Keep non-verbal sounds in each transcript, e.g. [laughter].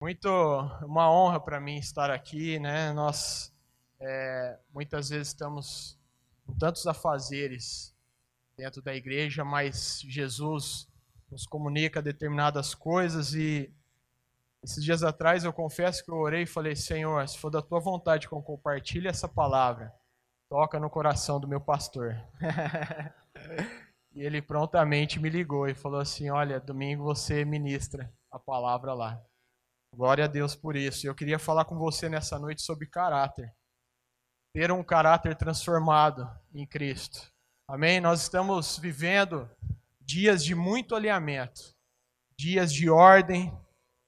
Muito uma honra para mim estar aqui, né? Nós é, muitas vezes estamos com tantos afazeres dentro da igreja, mas Jesus nos comunica determinadas coisas e esses dias atrás eu confesso que eu orei e falei: Senhor, se for da tua vontade que eu compartilhe essa palavra, toca no coração do meu pastor. [laughs] e ele prontamente me ligou e falou assim: Olha, domingo você ministra a palavra lá. Glória a Deus por isso. Eu queria falar com você nessa noite sobre caráter. Ter um caráter transformado em Cristo. Amém? Nós estamos vivendo dias de muito alinhamento, dias de ordem,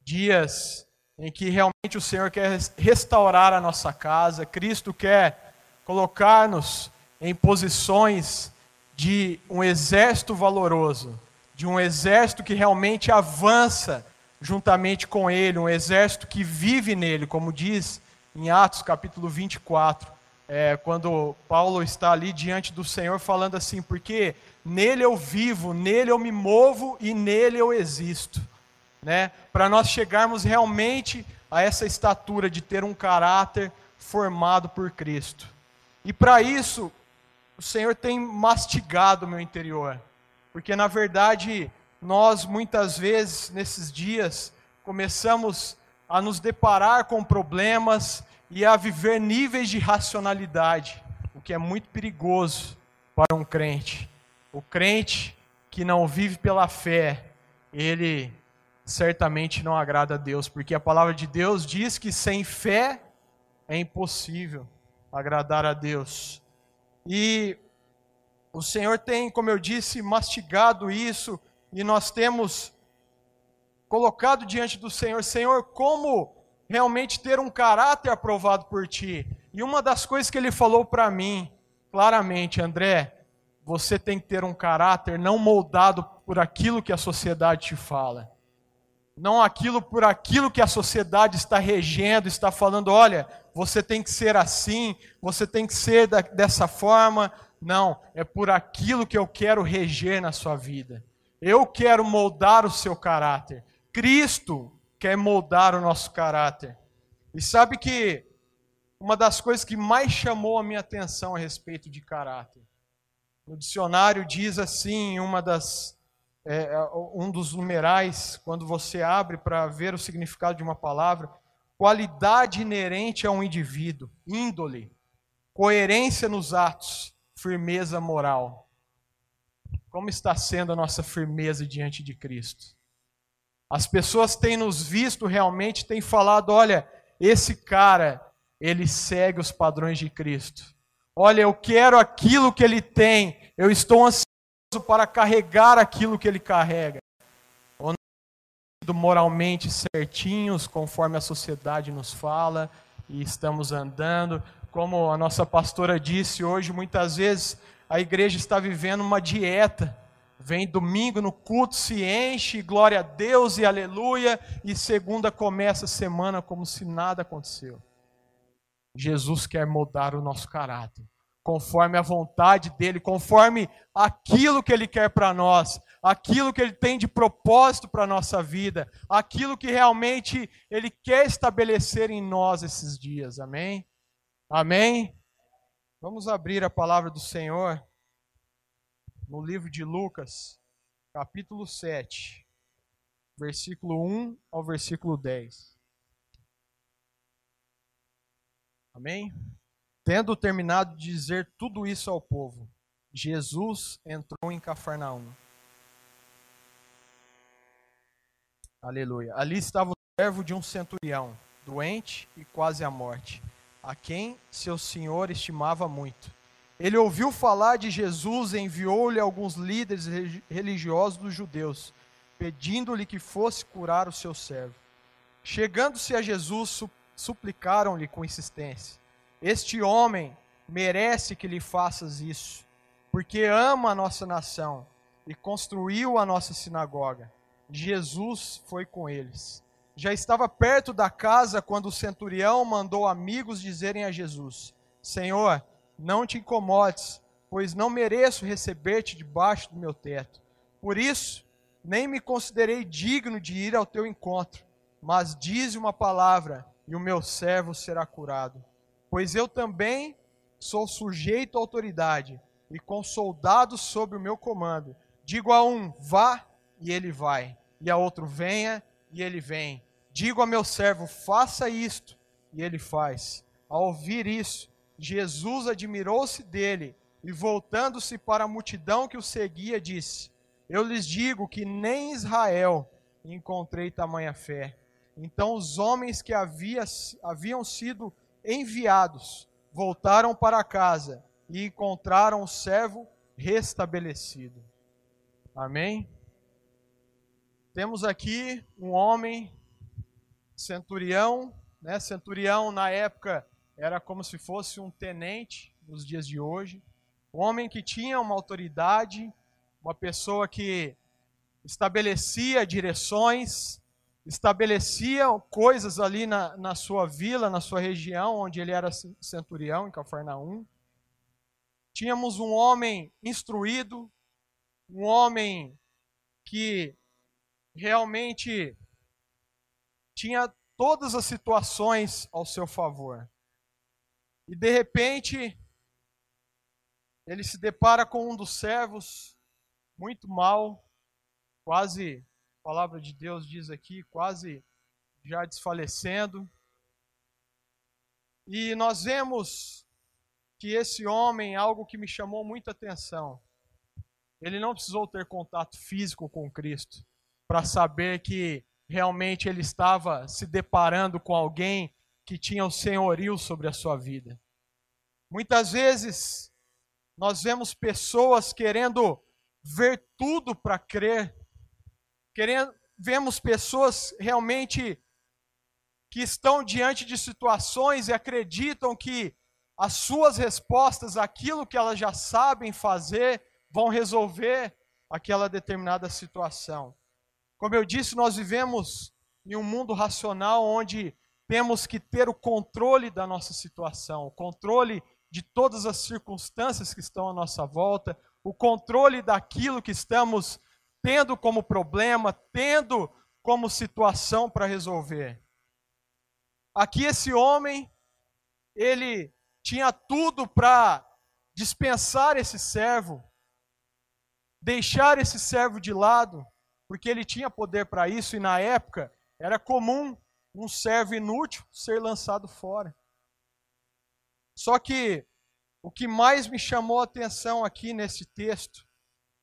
dias em que realmente o Senhor quer restaurar a nossa casa, Cristo quer colocar-nos em posições de um exército valoroso, de um exército que realmente avança juntamente com ele, um exército que vive nele, como diz em Atos capítulo 24, é, quando Paulo está ali diante do Senhor falando assim, porque nele eu vivo, nele eu me movo e nele eu existo. Né? Para nós chegarmos realmente a essa estatura de ter um caráter formado por Cristo. E para isso, o Senhor tem mastigado o meu interior, porque na verdade nós muitas vezes nesses dias começamos a nos deparar com problemas e a viver níveis de racionalidade, o que é muito perigoso para um crente. O crente que não vive pela fé, ele certamente não agrada a Deus, porque a palavra de Deus diz que sem fé é impossível agradar a Deus. E o Senhor tem, como eu disse, mastigado isso e nós temos colocado diante do Senhor, Senhor, como realmente ter um caráter aprovado por ti. E uma das coisas que ele falou para mim, claramente, André, você tem que ter um caráter não moldado por aquilo que a sociedade te fala. Não aquilo por aquilo que a sociedade está regendo, está falando, olha, você tem que ser assim, você tem que ser da, dessa forma. Não, é por aquilo que eu quero reger na sua vida. Eu quero moldar o seu caráter. Cristo quer moldar o nosso caráter. E sabe que uma das coisas que mais chamou a minha atenção a respeito de caráter, no dicionário diz assim, uma das é, é um dos numerais, quando você abre para ver o significado de uma palavra, qualidade inerente a um indivíduo, índole, coerência nos atos, firmeza moral. Como está sendo a nossa firmeza diante de Cristo? As pessoas têm nos visto realmente, têm falado: olha, esse cara, ele segue os padrões de Cristo. Olha, eu quero aquilo que ele tem, eu estou ansioso para carregar aquilo que ele carrega. Ou moralmente certinhos, conforme a sociedade nos fala, e estamos andando. Como a nossa pastora disse hoje, muitas vezes a igreja está vivendo uma dieta. Vem domingo no culto, se enche, glória a Deus e aleluia, e segunda começa a semana como se nada aconteceu. Jesus quer mudar o nosso caráter, conforme a vontade dele, conforme aquilo que ele quer para nós, aquilo que ele tem de propósito para a nossa vida, aquilo que realmente ele quer estabelecer em nós esses dias. Amém? Amém? Vamos abrir a palavra do Senhor no livro de Lucas, capítulo 7, versículo 1 ao versículo 10. Amém? Tendo terminado de dizer tudo isso ao povo, Jesus entrou em Cafarnaum. Aleluia. Ali estava o servo de um centurião, doente e quase à morte a quem seu senhor estimava muito. Ele ouviu falar de Jesus e enviou-lhe alguns líderes religiosos dos judeus, pedindo-lhe que fosse curar o seu servo. Chegando-se a Jesus, suplicaram-lhe com insistência: Este homem merece que lhe faças isso, porque ama a nossa nação e construiu a nossa sinagoga. Jesus foi com eles já estava perto da casa quando o centurião mandou amigos dizerem a Jesus: Senhor, não te incomodes, pois não mereço receber-te debaixo do meu teto. Por isso, nem me considerei digno de ir ao teu encontro. mas dize uma palavra e o meu servo será curado. Pois eu também sou sujeito à autoridade e com soldados sob o meu comando. Digo a um, vá, e ele vai, e a outro, venha, e ele vem. Digo a meu servo, faça isto, e ele faz. Ao ouvir isso, Jesus admirou-se dele e, voltando-se para a multidão que o seguia, disse: Eu lhes digo que nem em Israel encontrei tamanha fé. Então os homens que havia, haviam sido enviados voltaram para casa e encontraram o servo restabelecido. Amém? Temos aqui um homem, centurião, né? Centurião na época era como se fosse um tenente nos dias de hoje. Um homem que tinha uma autoridade, uma pessoa que estabelecia direções, estabelecia coisas ali na, na sua vila, na sua região, onde ele era centurião, em Cafarnaum. Tínhamos um homem instruído, um homem que realmente tinha todas as situações ao seu favor. E de repente, ele se depara com um dos servos muito mal, quase, a palavra de Deus diz aqui, quase já desfalecendo. E nós vemos que esse homem, algo que me chamou muita atenção, ele não precisou ter contato físico com Cristo para saber que realmente ele estava se deparando com alguém que tinha o senhorio sobre a sua vida. Muitas vezes nós vemos pessoas querendo ver tudo para crer, querendo, vemos pessoas realmente que estão diante de situações e acreditam que as suas respostas, aquilo que elas já sabem fazer, vão resolver aquela determinada situação. Como eu disse, nós vivemos em um mundo racional onde temos que ter o controle da nossa situação, o controle de todas as circunstâncias que estão à nossa volta, o controle daquilo que estamos tendo como problema, tendo como situação para resolver. Aqui esse homem, ele tinha tudo para dispensar esse servo, deixar esse servo de lado, porque ele tinha poder para isso e na época era comum um servo inútil ser lançado fora. Só que o que mais me chamou a atenção aqui nesse texto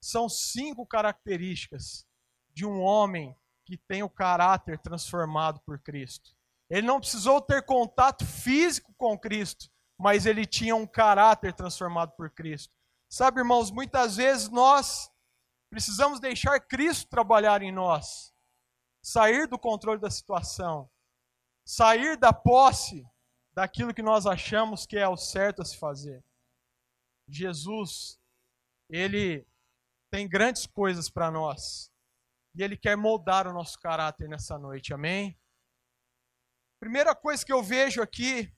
são cinco características de um homem que tem o caráter transformado por Cristo. Ele não precisou ter contato físico com Cristo, mas ele tinha um caráter transformado por Cristo. Sabe, irmãos, muitas vezes nós precisamos deixar Cristo trabalhar em nós, sair do controle da situação, sair da posse daquilo que nós achamos que é o certo a se fazer. Jesus, ele tem grandes coisas para nós. E ele quer moldar o nosso caráter nessa noite. Amém? Primeira coisa que eu vejo aqui,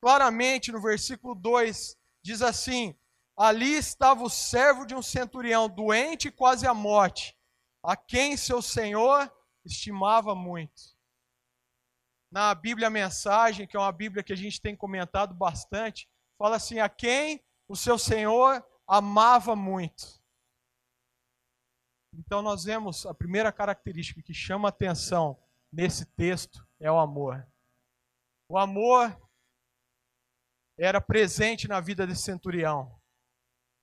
claramente no versículo 2, diz assim: Ali estava o servo de um centurião, doente e quase à morte, a quem seu senhor estimava muito. Na Bíblia Mensagem, que é uma Bíblia que a gente tem comentado bastante, fala assim: a quem o seu senhor amava muito. Então nós vemos a primeira característica que chama atenção nesse texto é o amor. O amor era presente na vida desse centurião.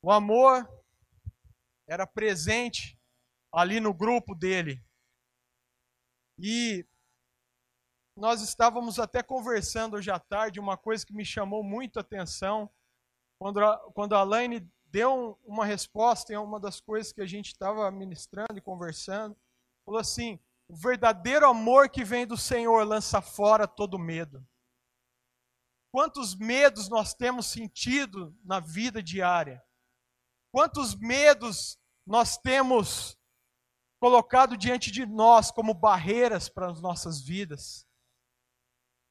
O amor era presente ali no grupo dele. E nós estávamos até conversando hoje à tarde uma coisa que me chamou muito a atenção. Quando a, quando a Laine deu uma resposta em uma das coisas que a gente estava ministrando e conversando, falou assim: o verdadeiro amor que vem do Senhor lança fora todo medo. Quantos medos nós temos sentido na vida diária? Quantos medos nós temos colocado diante de nós como barreiras para as nossas vidas?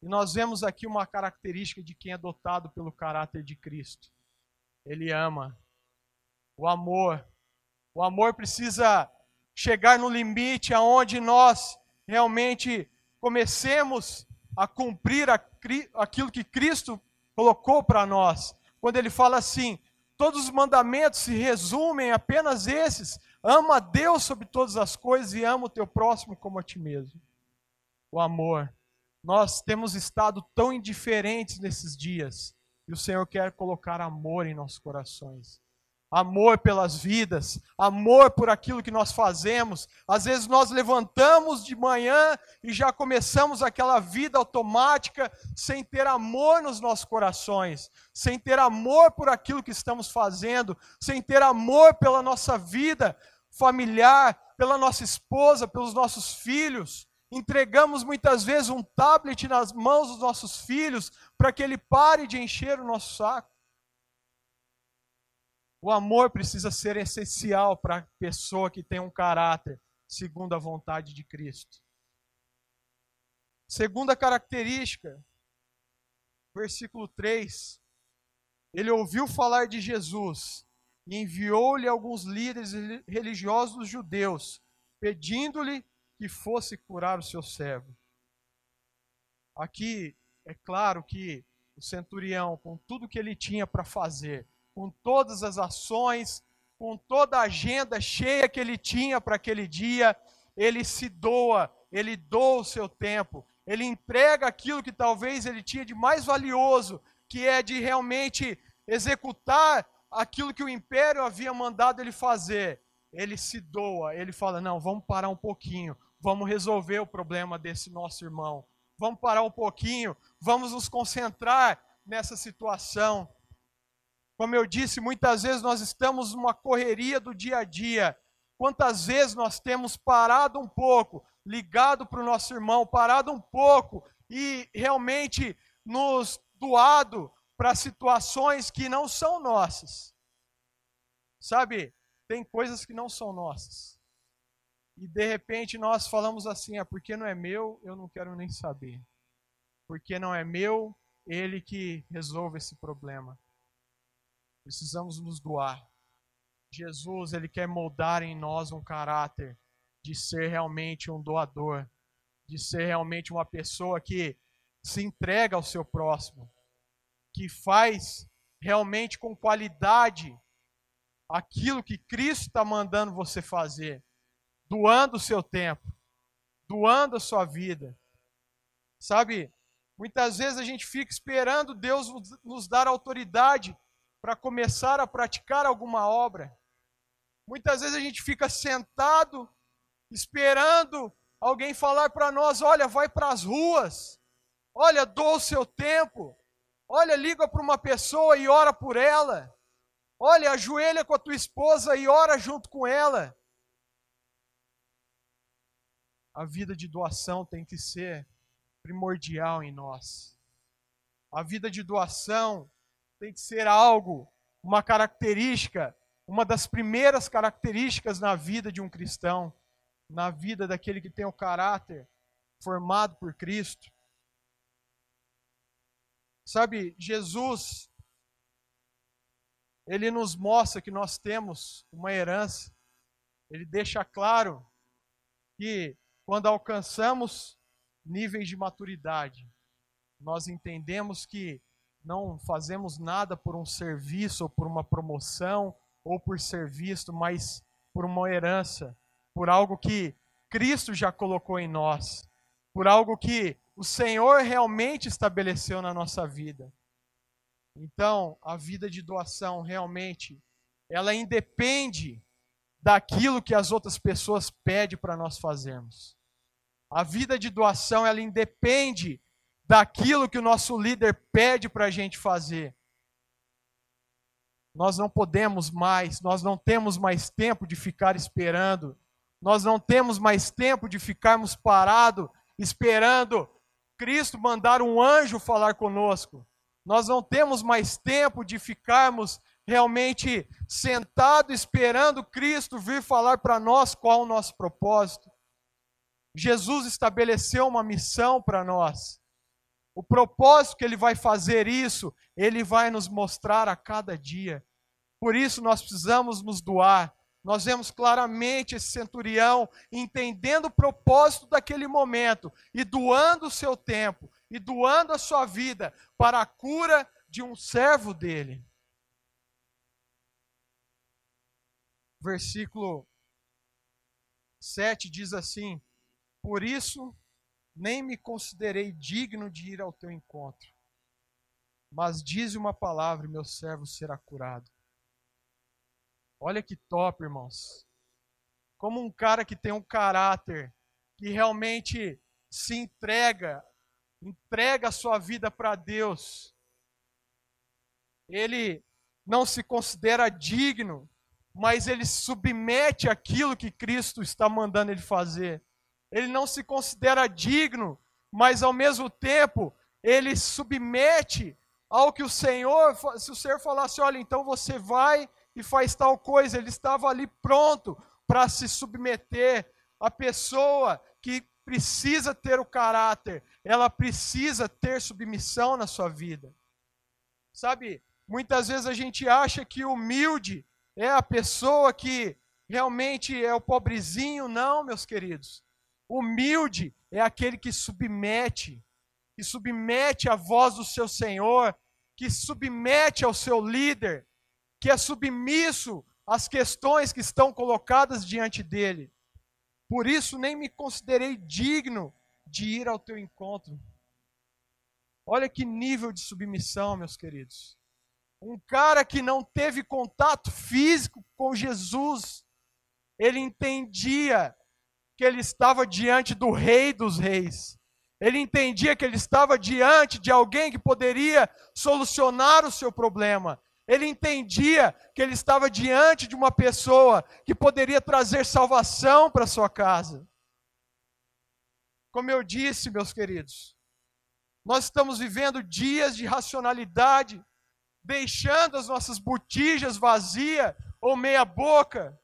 E nós vemos aqui uma característica de quem é dotado pelo caráter de Cristo. Ele ama. O amor. O amor precisa chegar no limite aonde nós realmente comecemos a cumprir aquilo que Cristo colocou para nós. Quando ele fala assim: todos os mandamentos se resumem em apenas esses: ama a Deus sobre todas as coisas e ama o teu próximo como a ti mesmo. O amor. Nós temos estado tão indiferentes nesses dias e o Senhor quer colocar amor em nossos corações amor pelas vidas, amor por aquilo que nós fazemos. Às vezes nós levantamos de manhã e já começamos aquela vida automática sem ter amor nos nossos corações, sem ter amor por aquilo que estamos fazendo, sem ter amor pela nossa vida familiar, pela nossa esposa, pelos nossos filhos. Entregamos muitas vezes um tablet nas mãos dos nossos filhos para que ele pare de encher o nosso saco. O amor precisa ser essencial para a pessoa que tem um caráter segundo a vontade de Cristo. Segunda característica, versículo 3. Ele ouviu falar de Jesus e enviou-lhe alguns líderes religiosos judeus, pedindo-lhe que fosse curar o seu servo. Aqui é claro que o centurião, com tudo que ele tinha para fazer, com todas as ações, com toda a agenda cheia que ele tinha para aquele dia, ele se doa, ele doa o seu tempo, ele entrega aquilo que talvez ele tinha de mais valioso, que é de realmente executar aquilo que o império havia mandado ele fazer. Ele se doa, ele fala: não, vamos parar um pouquinho, vamos resolver o problema desse nosso irmão, vamos parar um pouquinho, vamos nos concentrar nessa situação. Como eu disse, muitas vezes nós estamos numa correria do dia a dia. Quantas vezes nós temos parado um pouco, ligado para o nosso irmão, parado um pouco e realmente nos doado para situações que não são nossas. Sabe, tem coisas que não são nossas. E de repente nós falamos assim: é porque não é meu, eu não quero nem saber. Porque não é meu, ele que resolve esse problema. Precisamos nos doar. Jesus, ele quer moldar em nós um caráter de ser realmente um doador, de ser realmente uma pessoa que se entrega ao seu próximo, que faz realmente com qualidade aquilo que Cristo está mandando você fazer, doando o seu tempo, doando a sua vida. Sabe, muitas vezes a gente fica esperando Deus nos dar autoridade para começar a praticar alguma obra. Muitas vezes a gente fica sentado esperando alguém falar para nós: olha, vai para as ruas, olha, doa o seu tempo, olha, liga para uma pessoa e ora por ela, olha, ajoelha com a tua esposa e ora junto com ela. A vida de doação tem que ser primordial em nós. A vida de doação tem que ser algo, uma característica, uma das primeiras características na vida de um cristão, na vida daquele que tem o caráter formado por Cristo. Sabe, Jesus, ele nos mostra que nós temos uma herança, ele deixa claro que quando alcançamos níveis de maturidade, nós entendemos que não fazemos nada por um serviço, ou por uma promoção, ou por ser visto, mas por uma herança, por algo que Cristo já colocou em nós, por algo que o Senhor realmente estabeleceu na nossa vida. Então, a vida de doação realmente, ela independe daquilo que as outras pessoas pedem para nós fazermos. A vida de doação, ela independe daquilo que o nosso líder pede para a gente fazer. Nós não podemos mais, nós não temos mais tempo de ficar esperando, nós não temos mais tempo de ficarmos parados esperando Cristo mandar um anjo falar conosco. Nós não temos mais tempo de ficarmos realmente sentado esperando Cristo vir falar para nós qual o nosso propósito. Jesus estabeleceu uma missão para nós. O propósito que ele vai fazer isso, ele vai nos mostrar a cada dia. Por isso nós precisamos nos doar, nós vemos claramente esse centurião entendendo o propósito daquele momento e doando o seu tempo e doando a sua vida para a cura de um servo dele. Versículo 7 diz assim: Por isso nem me considerei digno de ir ao teu encontro, mas dize uma palavra e meu servo será curado. Olha que top, irmãos. Como um cara que tem um caráter, que realmente se entrega, entrega a sua vida para Deus. Ele não se considera digno, mas ele submete aquilo que Cristo está mandando ele fazer. Ele não se considera digno, mas ao mesmo tempo ele submete ao que o Senhor, se o Senhor falasse, olha, então você vai e faz tal coisa. Ele estava ali pronto para se submeter. A pessoa que precisa ter o caráter, ela precisa ter submissão na sua vida. Sabe, muitas vezes a gente acha que humilde é a pessoa que realmente é o pobrezinho. Não, meus queridos. Humilde é aquele que submete, que submete à voz do seu Senhor, que submete ao seu líder, que é submisso às questões que estão colocadas diante dele. Por isso nem me considerei digno de ir ao teu encontro. Olha que nível de submissão, meus queridos. Um cara que não teve contato físico com Jesus, ele entendia que ele estava diante do Rei dos Reis. Ele entendia que ele estava diante de alguém que poderia solucionar o seu problema. Ele entendia que ele estava diante de uma pessoa que poderia trazer salvação para sua casa. Como eu disse, meus queridos, nós estamos vivendo dias de racionalidade, deixando as nossas botijas vazias ou meia boca.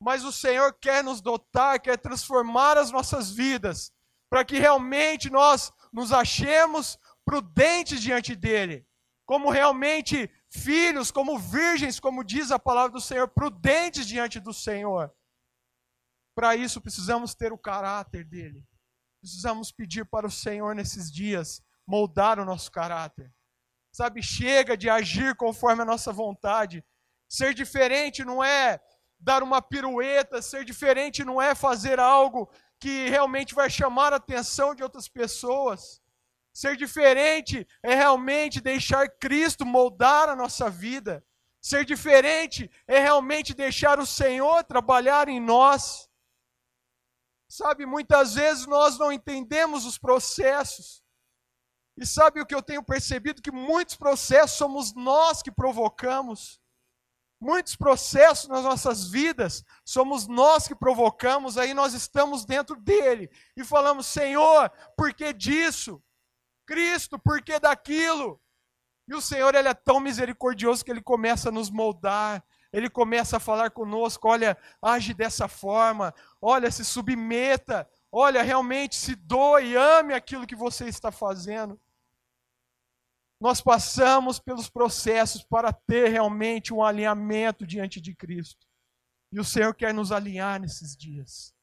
Mas o Senhor quer nos dotar, quer transformar as nossas vidas, para que realmente nós nos achemos prudentes diante dele, como realmente filhos, como virgens, como diz a palavra do Senhor, prudentes diante do Senhor. Para isso precisamos ter o caráter dele. Precisamos pedir para o Senhor nesses dias moldar o nosso caráter. Sabe, chega de agir conforme a nossa vontade. Ser diferente não é dar uma pirueta, ser diferente não é fazer algo que realmente vai chamar a atenção de outras pessoas. Ser diferente é realmente deixar Cristo moldar a nossa vida. Ser diferente é realmente deixar o Senhor trabalhar em nós. Sabe, muitas vezes nós não entendemos os processos. E sabe o que eu tenho percebido? Que muitos processos somos nós que provocamos. Muitos processos nas nossas vidas somos nós que provocamos, aí nós estamos dentro dele e falamos: Senhor, por que disso? Cristo, por que daquilo? E o Senhor ele é tão misericordioso que ele começa a nos moldar, ele começa a falar conosco: olha, age dessa forma, olha, se submeta, olha, realmente se doe, ame aquilo que você está fazendo. Nós passamos pelos processos para ter realmente um alinhamento diante de Cristo. E o Senhor quer nos alinhar nesses dias.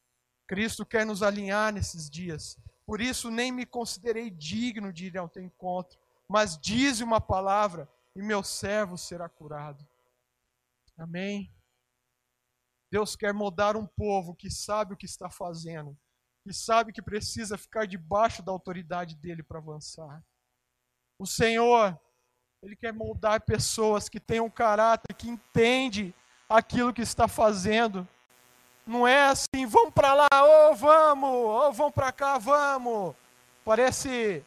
Cristo quer nos alinhar nesses dias. Por isso nem me considerei digno de ir ao teu encontro, mas dize uma palavra e meu servo será curado. Amém. Deus quer moldar um povo que sabe o que está fazendo, que sabe que precisa ficar debaixo da autoridade dele para avançar. O Senhor, ele quer moldar pessoas que tenham caráter, que entende aquilo que está fazendo, não é assim, vamos para lá, ou oh, vamos, ou oh, vamos para cá, vamos. Parece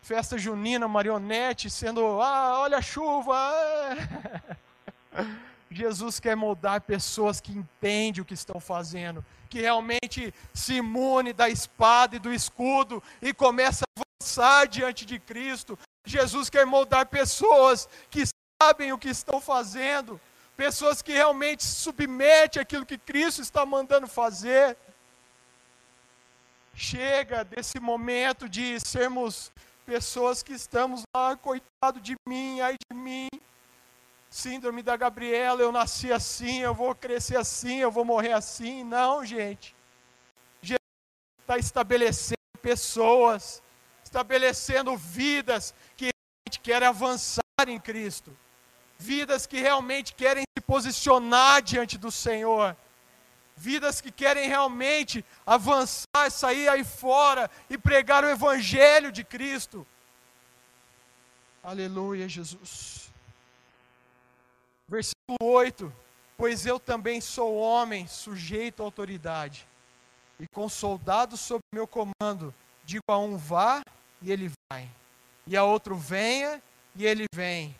festa junina, marionete, sendo, ah, olha a chuva. [laughs] Jesus quer moldar pessoas que entendem o que estão fazendo, que realmente se imune da espada e do escudo e começa a avançar diante de Cristo. Jesus quer moldar pessoas que sabem o que estão fazendo, pessoas que realmente se submetem àquilo que Cristo está mandando fazer. Chega desse momento de sermos pessoas que estamos lá, coitado de mim, ai de mim. síndrome da Gabriela, eu nasci assim, eu vou crescer assim, eu vou morrer assim. Não, gente. Jesus está estabelecendo pessoas, estabelecendo vidas que realmente querem avançar em Cristo, vidas que realmente querem se posicionar diante do Senhor, vidas que querem realmente avançar, sair aí fora e pregar o Evangelho de Cristo. Aleluia, Jesus. Versículo 8: Pois eu também sou homem, sujeito à autoridade, e com soldados sob meu comando, digo a um vá, e ele vai, e a outro venha, e ele vem.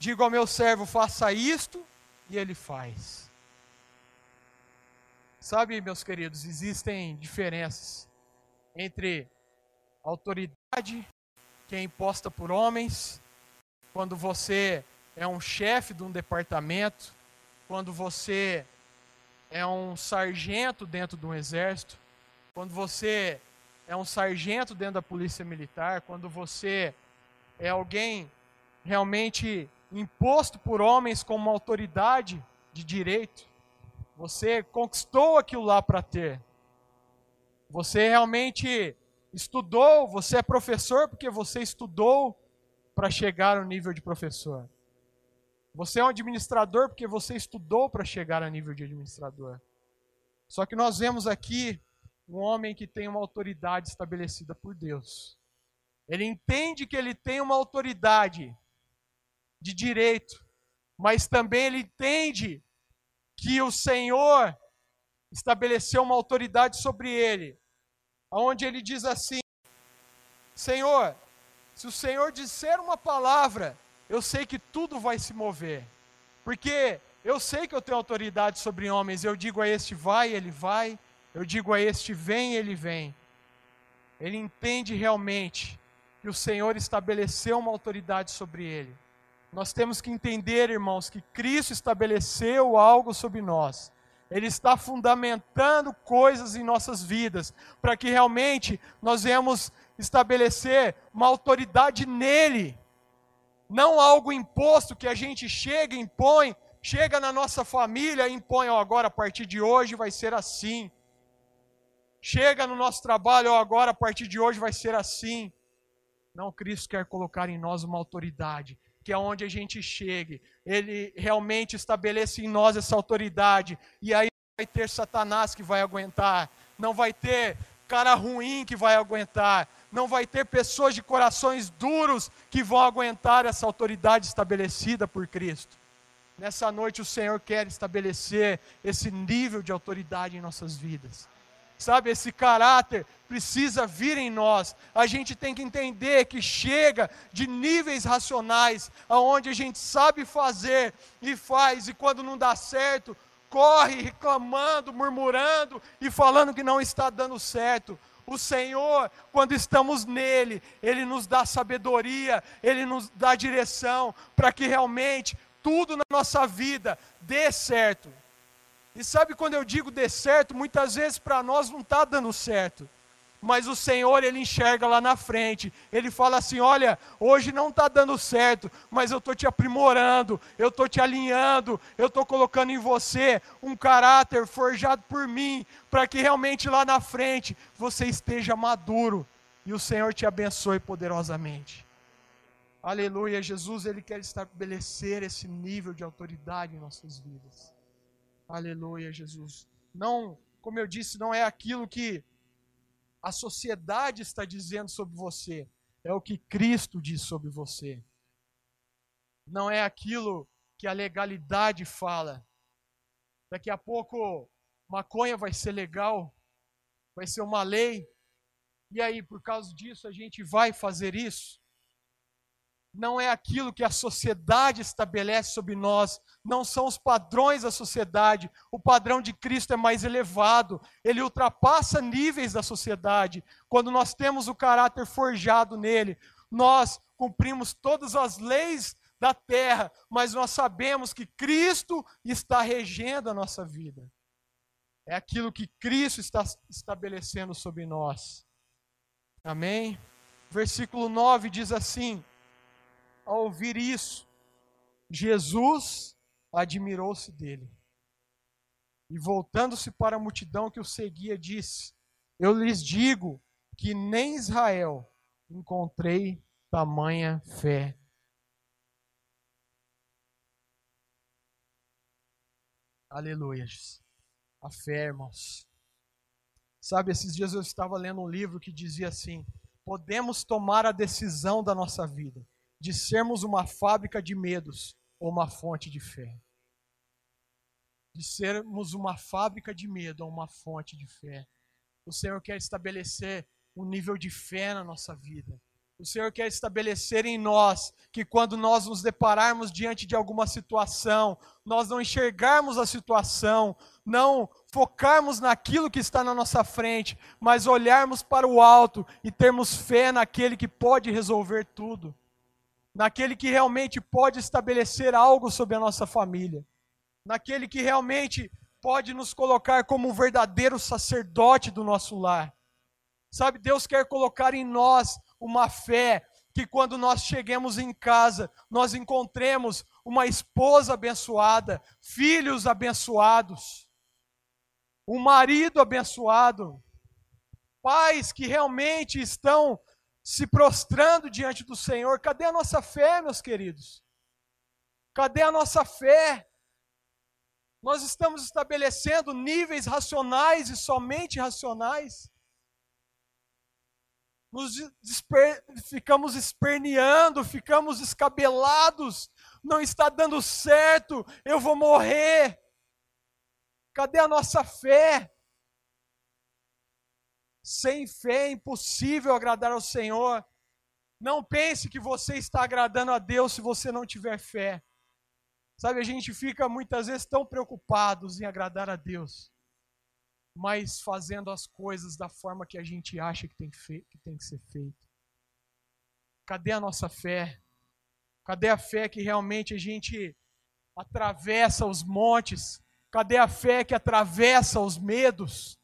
Digo ao meu servo, faça isto, e ele faz. Sabe, meus queridos, existem diferenças entre autoridade que é imposta por homens, quando você é um chefe de um departamento, quando você é um sargento dentro de um exército, quando você é um sargento dentro da polícia militar, quando você é alguém realmente imposto por homens como uma autoridade de direito, você conquistou aquilo lá para ter. Você realmente estudou, você é professor porque você estudou para chegar ao nível de professor. Você é um administrador porque você estudou para chegar a nível de administrador. Só que nós vemos aqui um homem que tem uma autoridade estabelecida por Deus. Ele entende que ele tem uma autoridade de direito, mas também ele entende que o Senhor estabeleceu uma autoridade sobre ele, onde ele diz assim: Senhor, se o Senhor disser uma palavra, eu sei que tudo vai se mover. Porque eu sei que eu tenho autoridade sobre homens. Eu digo a este vai, ele vai. Eu digo a este vem, ele vem. Ele entende realmente que o Senhor estabeleceu uma autoridade sobre ele. Nós temos que entender, irmãos, que Cristo estabeleceu algo sobre nós. Ele está fundamentando coisas em nossas vidas, para que realmente nós venhamos estabelecer uma autoridade nele não algo imposto que a gente chega, impõe, chega na nossa família e impõe, ó, agora a partir de hoje vai ser assim. Chega no nosso trabalho, ó, agora a partir de hoje vai ser assim. Não, Cristo quer colocar em nós uma autoridade, que é onde a gente chegue, Ele realmente estabelece em nós essa autoridade, e aí vai ter Satanás que vai aguentar, não vai ter cara ruim que vai aguentar, não vai ter pessoas de corações duros que vão aguentar essa autoridade estabelecida por Cristo. Nessa noite o Senhor quer estabelecer esse nível de autoridade em nossas vidas. Sabe, esse caráter precisa vir em nós. A gente tem que entender que chega de níveis racionais, aonde a gente sabe fazer e faz, e quando não dá certo, corre reclamando, murmurando e falando que não está dando certo. O Senhor, quando estamos nele, Ele nos dá sabedoria, Ele nos dá direção, para que realmente tudo na nossa vida dê certo. E sabe quando eu digo dê certo, muitas vezes para nós não está dando certo mas o Senhor ele enxerga lá na frente. Ele fala assim: olha, hoje não está dando certo, mas eu estou te aprimorando, eu estou te alinhando, eu estou colocando em você um caráter forjado por mim, para que realmente lá na frente você esteja maduro e o Senhor te abençoe poderosamente. Aleluia, Jesus, ele quer estabelecer esse nível de autoridade em nossas vidas. Aleluia, Jesus. Não, como eu disse, não é aquilo que a sociedade está dizendo sobre você, é o que Cristo diz sobre você. Não é aquilo que a legalidade fala. Daqui a pouco, maconha vai ser legal, vai ser uma lei, e aí, por causa disso, a gente vai fazer isso? Não é aquilo que a sociedade estabelece sobre nós, não são os padrões da sociedade. O padrão de Cristo é mais elevado, ele ultrapassa níveis da sociedade. Quando nós temos o caráter forjado nele, nós cumprimos todas as leis da terra, mas nós sabemos que Cristo está regendo a nossa vida. É aquilo que Cristo está estabelecendo sobre nós. Amém? Versículo 9 diz assim: ao ouvir isso, Jesus admirou-se dele. E voltando-se para a multidão que o seguia, disse: Eu lhes digo que nem Israel encontrei tamanha fé. Aleluia. A fé, irmãos. Sabe, esses dias eu estava lendo um livro que dizia assim: podemos tomar a decisão da nossa vida de sermos uma fábrica de medos ou uma fonte de fé. De sermos uma fábrica de medo ou uma fonte de fé. O Senhor quer estabelecer um nível de fé na nossa vida. O Senhor quer estabelecer em nós que quando nós nos depararmos diante de alguma situação, nós não enxergarmos a situação, não focarmos naquilo que está na nossa frente, mas olharmos para o alto e termos fé naquele que pode resolver tudo, naquele que realmente pode estabelecer algo sobre a nossa família, naquele que realmente pode nos colocar como um verdadeiro sacerdote do nosso lar. Sabe, Deus quer colocar em nós uma fé que quando nós cheguemos em casa, nós encontremos uma esposa abençoada, filhos abençoados, um marido abençoado, pais que realmente estão se prostrando diante do Senhor. Cadê a nossa fé, meus queridos? Cadê a nossa fé? Nós estamos estabelecendo níveis racionais e somente racionais nos desper, ficamos esperneando, ficamos escabelados, não está dando certo, eu vou morrer. Cadê a nossa fé? Sem fé é impossível agradar ao Senhor. Não pense que você está agradando a Deus se você não tiver fé. Sabe, a gente fica muitas vezes tão preocupados em agradar a Deus mas fazendo as coisas da forma que a gente acha que tem, que, tem que ser feito. Cadê a nossa fé? Cadê a fé que realmente a gente atravessa os montes? Cadê a fé que atravessa os medos?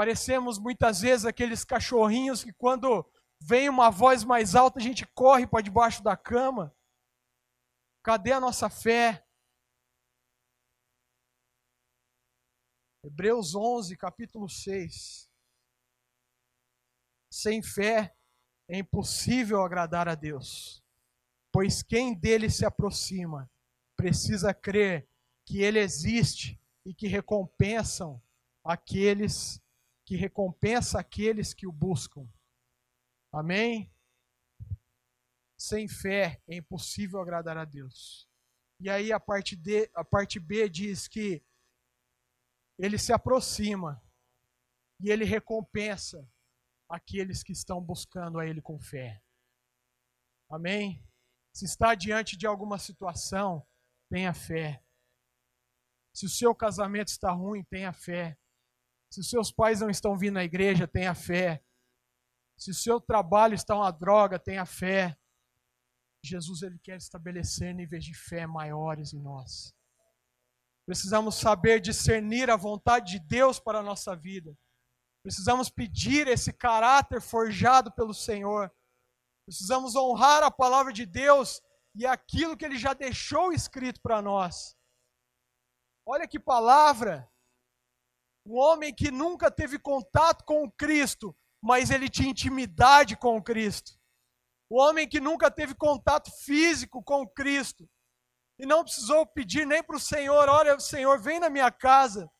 Parecemos muitas vezes aqueles cachorrinhos que, quando vem uma voz mais alta, a gente corre para debaixo da cama. Cadê a nossa fé? Hebreus 11, capítulo 6. Sem fé é impossível agradar a Deus, pois quem dele se aproxima precisa crer que ele existe e que recompensam aqueles que recompensa aqueles que o buscam. Amém? Sem fé é impossível agradar a Deus. E aí a parte, D, a parte B diz que ele se aproxima e ele recompensa aqueles que estão buscando a ele com fé. Amém? Se está diante de alguma situação, tenha fé. Se o seu casamento está ruim, tenha fé. Se seus pais não estão vindo à igreja, tenha fé. Se o seu trabalho está uma droga, tenha fé. Jesus ele quer estabelecer níveis de fé maiores em nós. Precisamos saber discernir a vontade de Deus para a nossa vida. Precisamos pedir esse caráter forjado pelo Senhor. Precisamos honrar a palavra de Deus e aquilo que ele já deixou escrito para nós. Olha que palavra! Um homem que nunca teve contato com o Cristo, mas ele tinha intimidade com o Cristo. O homem que nunca teve contato físico com o Cristo, e não precisou pedir nem para o Senhor: olha, Senhor, vem na minha casa.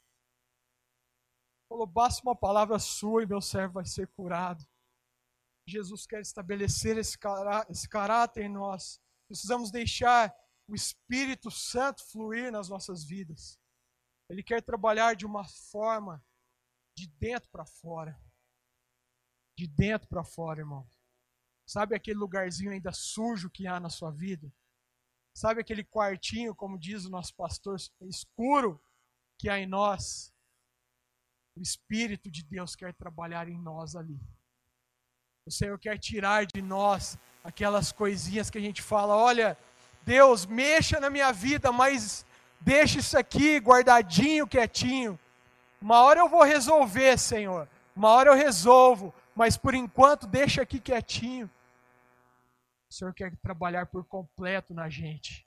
Falou: basta uma palavra sua e meu servo vai ser curado. Jesus quer estabelecer esse, cará esse caráter em nós. Precisamos deixar o Espírito Santo fluir nas nossas vidas. Ele quer trabalhar de uma forma de dentro para fora. De dentro para fora, irmão. Sabe aquele lugarzinho ainda sujo que há na sua vida? Sabe aquele quartinho, como diz o nosso pastor, escuro que há em nós? O Espírito de Deus quer trabalhar em nós ali. O Senhor quer tirar de nós aquelas coisinhas que a gente fala: olha, Deus, mexa na minha vida, mas deixa isso aqui guardadinho, quietinho. Uma hora eu vou resolver, Senhor. Uma hora eu resolvo, mas por enquanto deixa aqui quietinho. O Senhor quer trabalhar por completo na gente.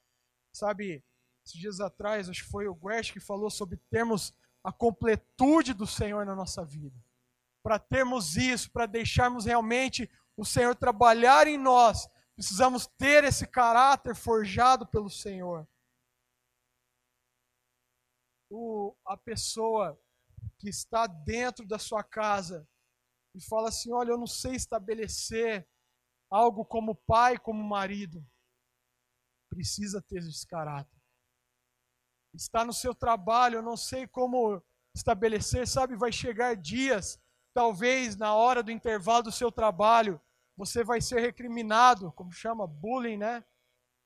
Sabe, esses dias atrás, acho que foi o Guest que falou sobre termos a completude do Senhor na nossa vida. Para termos isso, para deixarmos realmente o Senhor trabalhar em nós, precisamos ter esse caráter forjado pelo Senhor. O, a pessoa que está dentro da sua casa e fala assim: Olha, eu não sei estabelecer algo como pai, como marido. Precisa ter esse caráter. Está no seu trabalho, eu não sei como estabelecer, sabe? Vai chegar dias, talvez na hora do intervalo do seu trabalho, você vai ser recriminado, como chama, bullying, né?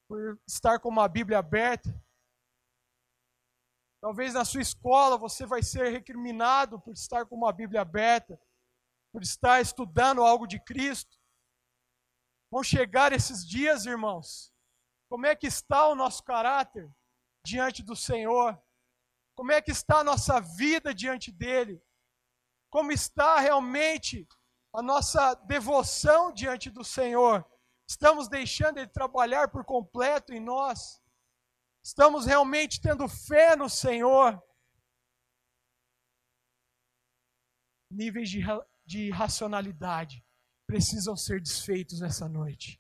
Por estar com uma Bíblia aberta. Talvez na sua escola você vai ser recriminado por estar com uma Bíblia aberta, por estar estudando algo de Cristo. Vão chegar esses dias, irmãos. Como é que está o nosso caráter diante do Senhor? Como é que está a nossa vida diante dele? Como está realmente a nossa devoção diante do Senhor? Estamos deixando ele trabalhar por completo em nós? Estamos realmente tendo fé no Senhor? Níveis de, de racionalidade precisam ser desfeitos nessa noite.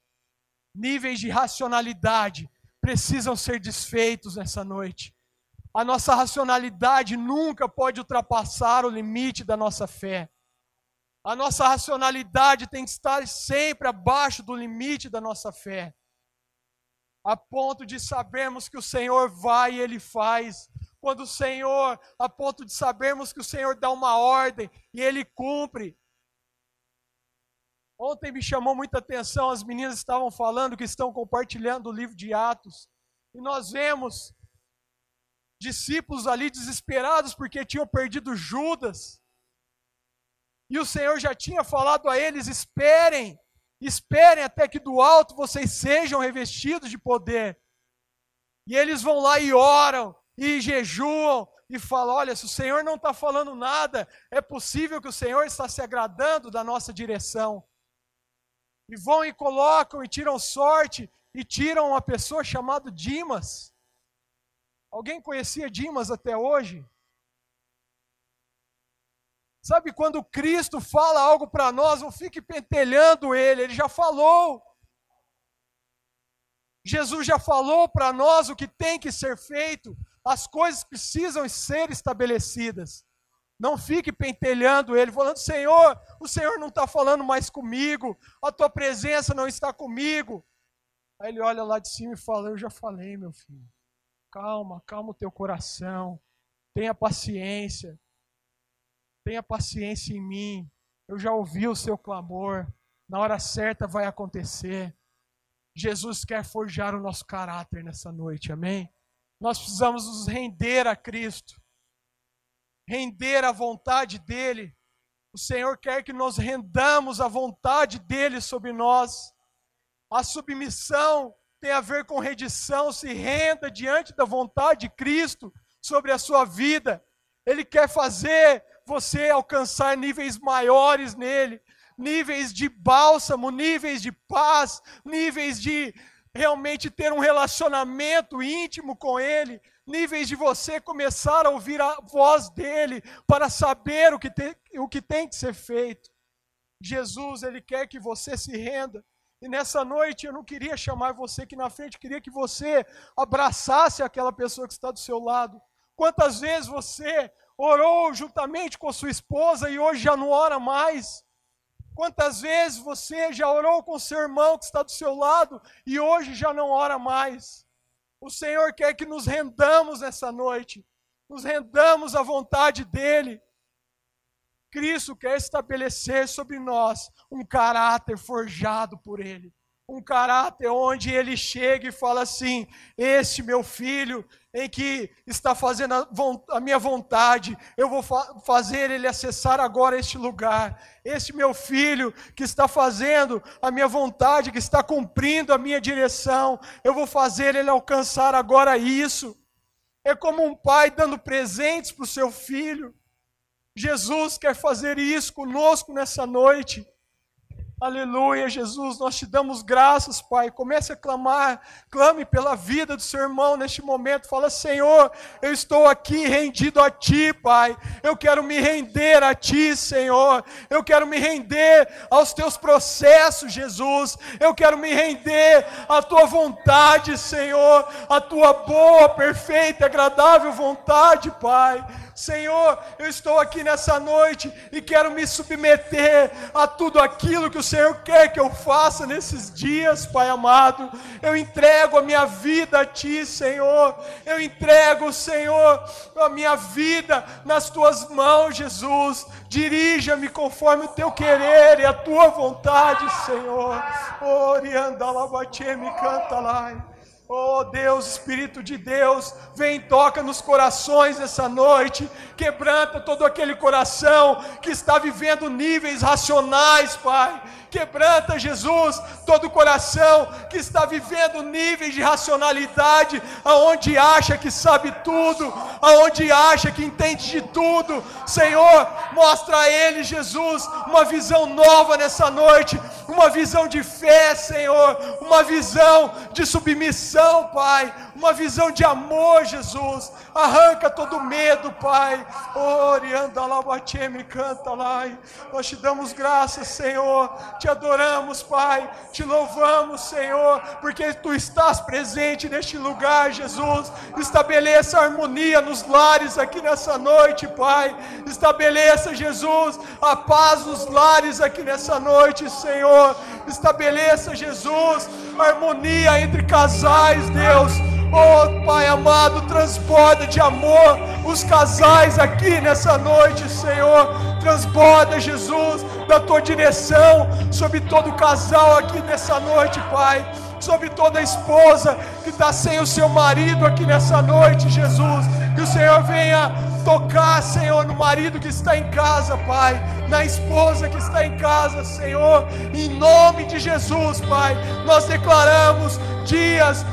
Níveis de racionalidade precisam ser desfeitos nessa noite. A nossa racionalidade nunca pode ultrapassar o limite da nossa fé. A nossa racionalidade tem que estar sempre abaixo do limite da nossa fé. A ponto de sabermos que o Senhor vai e Ele faz. Quando o Senhor, a ponto de sabermos que o Senhor dá uma ordem e Ele cumpre. Ontem me chamou muita atenção, as meninas estavam falando que estão compartilhando o livro de Atos. E nós vemos discípulos ali desesperados porque tinham perdido Judas. E o Senhor já tinha falado a eles: esperem, esperem até que do alto vocês sejam revestidos de poder. E eles vão lá e oram, e jejuam, e falam: olha, se o Senhor não está falando nada, é possível que o Senhor está se agradando da nossa direção e vão e colocam e tiram sorte e tiram uma pessoa chamada Dimas. Alguém conhecia Dimas até hoje? Sabe quando Cristo fala algo para nós, não fique pentelhando ele, ele já falou. Jesus já falou para nós o que tem que ser feito, as coisas precisam ser estabelecidas. Não fique pentelhando ele, falando: Senhor, o Senhor não está falando mais comigo, a tua presença não está comigo. Aí ele olha lá de cima e fala: Eu já falei, meu filho. Calma, calma o teu coração. Tenha paciência. Tenha paciência em mim. Eu já ouvi o seu clamor. Na hora certa vai acontecer. Jesus quer forjar o nosso caráter nessa noite, amém? Nós precisamos nos render a Cristo render à vontade dEle. O Senhor quer que nós rendamos a vontade dEle sobre nós. A submissão tem a ver com redição, se renda diante da vontade de Cristo sobre a sua vida. Ele quer fazer você alcançar níveis maiores nele, níveis de bálsamo, níveis de paz, níveis de realmente ter um relacionamento íntimo com ele, níveis de você começar a ouvir a voz dele para saber o que tem, o que, tem que ser feito. Jesus, ele quer que você se renda. E nessa noite eu não queria chamar você aqui na frente, queria que você abraçasse aquela pessoa que está do seu lado. Quantas vezes você orou juntamente com sua esposa e hoje já não ora mais? Quantas vezes você já orou com seu irmão que está do seu lado e hoje já não ora mais? O Senhor quer que nos rendamos nessa noite, nos rendamos à vontade dEle. Cristo quer estabelecer sobre nós um caráter forjado por Ele. Um caráter onde ele chega e fala assim: Este meu filho, em que está fazendo a, minha vontade, eu vou fa fazer ele acessar agora este lugar. Este meu filho que está fazendo a minha vontade, que está cumprindo a minha direção, eu vou fazer ele alcançar agora isso. É como um pai dando presentes para o seu filho. Jesus quer fazer isso conosco nessa noite. Aleluia, Jesus, nós te damos graças, Pai. Comece a clamar, clame pela vida do seu irmão neste momento. Fala, Senhor, eu estou aqui rendido a Ti, Pai. Eu quero me render a Ti, Senhor. Eu quero me render aos Teus processos, Jesus. Eu quero me render à Tua vontade, Senhor. A Tua boa, perfeita, agradável vontade, Pai. Senhor, eu estou aqui nessa noite e quero me submeter a tudo aquilo que o Senhor quer que eu faça nesses dias, Pai amado. Eu entrego a minha vida a Ti, Senhor. Eu entrego, Senhor, a minha vida nas Tuas mãos, Jesus. Dirija-me conforme o Teu querer e a Tua vontade, Senhor. Orianda me canta lá. Oh Deus, Espírito de Deus, vem toca nos corações essa noite, quebranta todo aquele coração que está vivendo níveis racionais, Pai Quebranta, Jesus, todo coração que está vivendo níveis de racionalidade, aonde acha que sabe tudo, aonde acha que entende de tudo. Senhor, mostra a ele, Jesus, uma visão nova nessa noite, uma visão de fé, Senhor, uma visão de submissão, Pai, uma visão de amor, Jesus. Arranca todo medo, Pai. Orianda lá, me canta lá. Nós te damos graças, Senhor te adoramos, Pai, te louvamos, Senhor, porque tu estás presente neste lugar, Jesus. Estabeleça harmonia nos lares aqui nessa noite, Pai. Estabeleça, Jesus, a paz nos lares aqui nessa noite, Senhor. Estabeleça, Jesus, harmonia entre casais, Deus. Oh, Pai amado, transborda de amor os casais aqui nessa noite, Senhor. Transborda, Jesus, da tua direção sobre todo casal aqui nessa noite, Pai. Sobre toda esposa que está sem o seu marido aqui nessa noite, Jesus. Que o Senhor venha tocar, Senhor, no marido que está em casa, Pai. Na esposa que está em casa, Senhor. Em nome de Jesus, Pai. Nós declaramos dias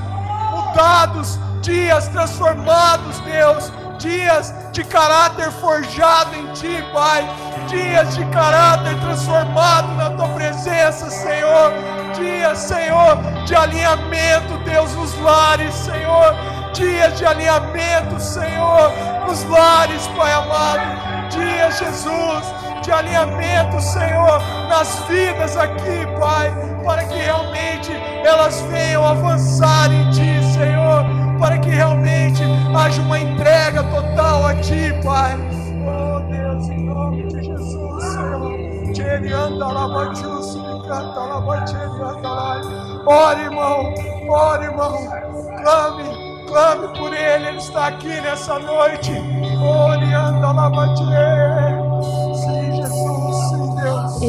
mudados, dias transformados, Deus, dias de caráter forjado em Ti, Pai, dias de caráter transformado na Tua presença, Senhor, dias, Senhor, de alinhamento, Deus, nos lares, Senhor, dias de alinhamento, Senhor, nos lares, Pai amado, dias, Jesus, de alinhamento, Senhor, nas vidas aqui, Pai, para que realmente elas venham avançar em Ti, Senhor, para que realmente haja uma entrega total a Ti, Pai. Oh Deus, em nome de Jesus, Senhor, Te canta irmão, ore, irmão, clame clame por Ele, Ele está aqui nessa noite. Orianda Lavatie. Sim, Jesus, sim, Deus.